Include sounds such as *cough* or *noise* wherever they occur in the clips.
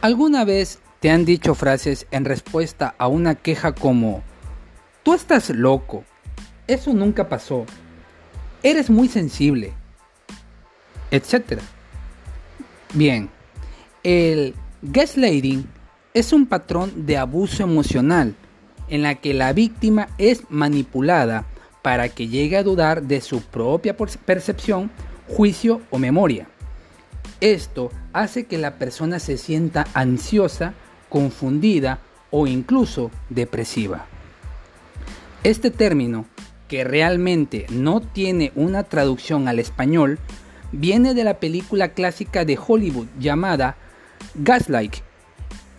¿Alguna vez te han dicho frases en respuesta a una queja como, tú estás loco, eso nunca pasó, eres muy sensible, etcétera? Bien, el gaslighting es un patrón de abuso emocional en la que la víctima es manipulada para que llegue a dudar de su propia percepción, juicio o memoria. Esto hace que la persona se sienta ansiosa, confundida o incluso depresiva. Este término, que realmente no tiene una traducción al español, viene de la película clásica de Hollywood llamada Gaslight,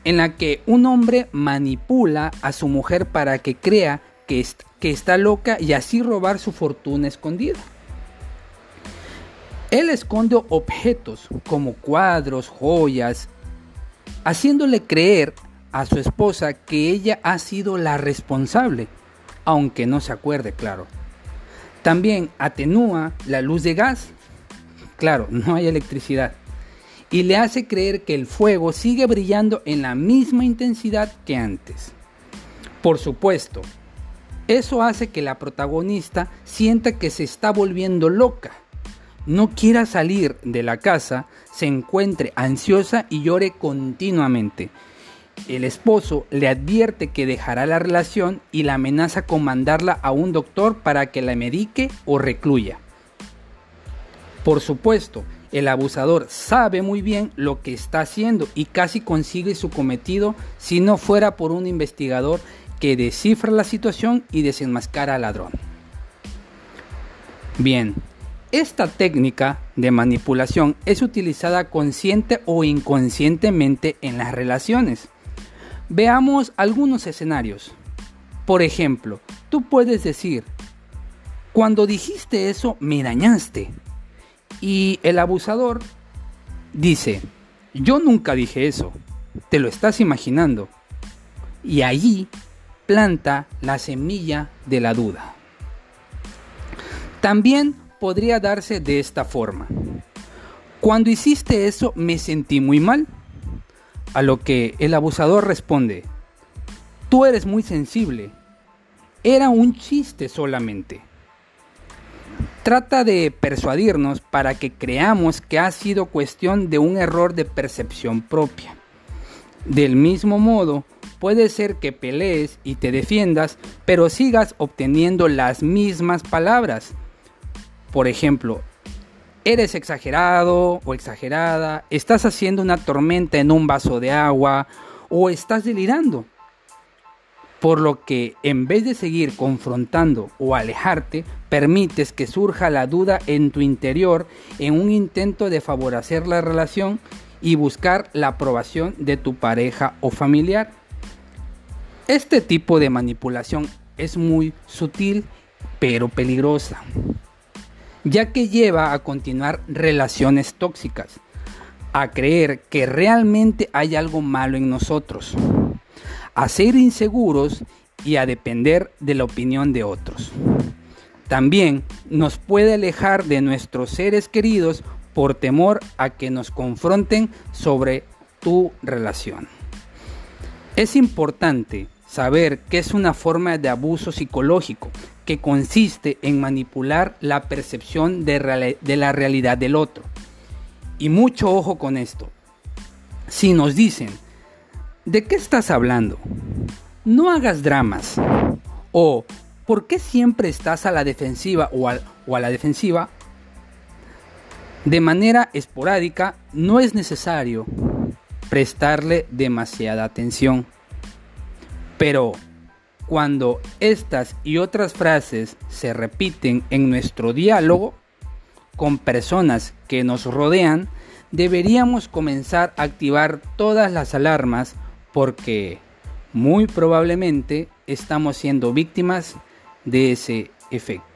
en la que un hombre manipula a su mujer para que crea que, que está loca y así robar su fortuna escondida. Él esconde objetos como cuadros, joyas, haciéndole creer a su esposa que ella ha sido la responsable, aunque no se acuerde, claro. También atenúa la luz de gas, claro, *laughs* no hay electricidad, y le hace creer que el fuego sigue brillando en la misma intensidad que antes. Por supuesto, eso hace que la protagonista sienta que se está volviendo loca no quiera salir de la casa, se encuentre ansiosa y llore continuamente. El esposo le advierte que dejará la relación y la amenaza con mandarla a un doctor para que la medique o recluya. Por supuesto, el abusador sabe muy bien lo que está haciendo y casi consigue su cometido si no fuera por un investigador que descifra la situación y desenmascara al ladrón. Bien, esta técnica de manipulación es utilizada consciente o inconscientemente en las relaciones. Veamos algunos escenarios. Por ejemplo, tú puedes decir, cuando dijiste eso me dañaste. Y el abusador dice, yo nunca dije eso, te lo estás imaginando. Y allí planta la semilla de la duda. También podría darse de esta forma. Cuando hiciste eso me sentí muy mal. A lo que el abusador responde, tú eres muy sensible. Era un chiste solamente. Trata de persuadirnos para que creamos que ha sido cuestión de un error de percepción propia. Del mismo modo, puede ser que pelees y te defiendas, pero sigas obteniendo las mismas palabras por ejemplo, eres exagerado o exagerada, estás haciendo una tormenta en un vaso de agua o estás delirando. Por lo que en vez de seguir confrontando o alejarte, permites que surja la duda en tu interior en un intento de favorecer la relación y buscar la aprobación de tu pareja o familiar. Este tipo de manipulación es muy sutil pero peligrosa ya que lleva a continuar relaciones tóxicas, a creer que realmente hay algo malo en nosotros, a ser inseguros y a depender de la opinión de otros. También nos puede alejar de nuestros seres queridos por temor a que nos confronten sobre tu relación. Es importante saber que es una forma de abuso psicológico que consiste en manipular la percepción de, la realidad del otro. Y mucho ojo con esto. Si nos dicen, ¿de qué estás hablando? No hagas dramas. O, ¿por qué siempre estás a la defensiva o, o a la defensiva? De manera esporádica, no es necesario prestarle demasiada atención. Pero cuando estas y otras frases se repiten en nuestro diálogo con personas que nos rodean, deberíamos comenzar a activar todas las alarmas porque muy probablemente estamos siendo víctimas de ese efecto.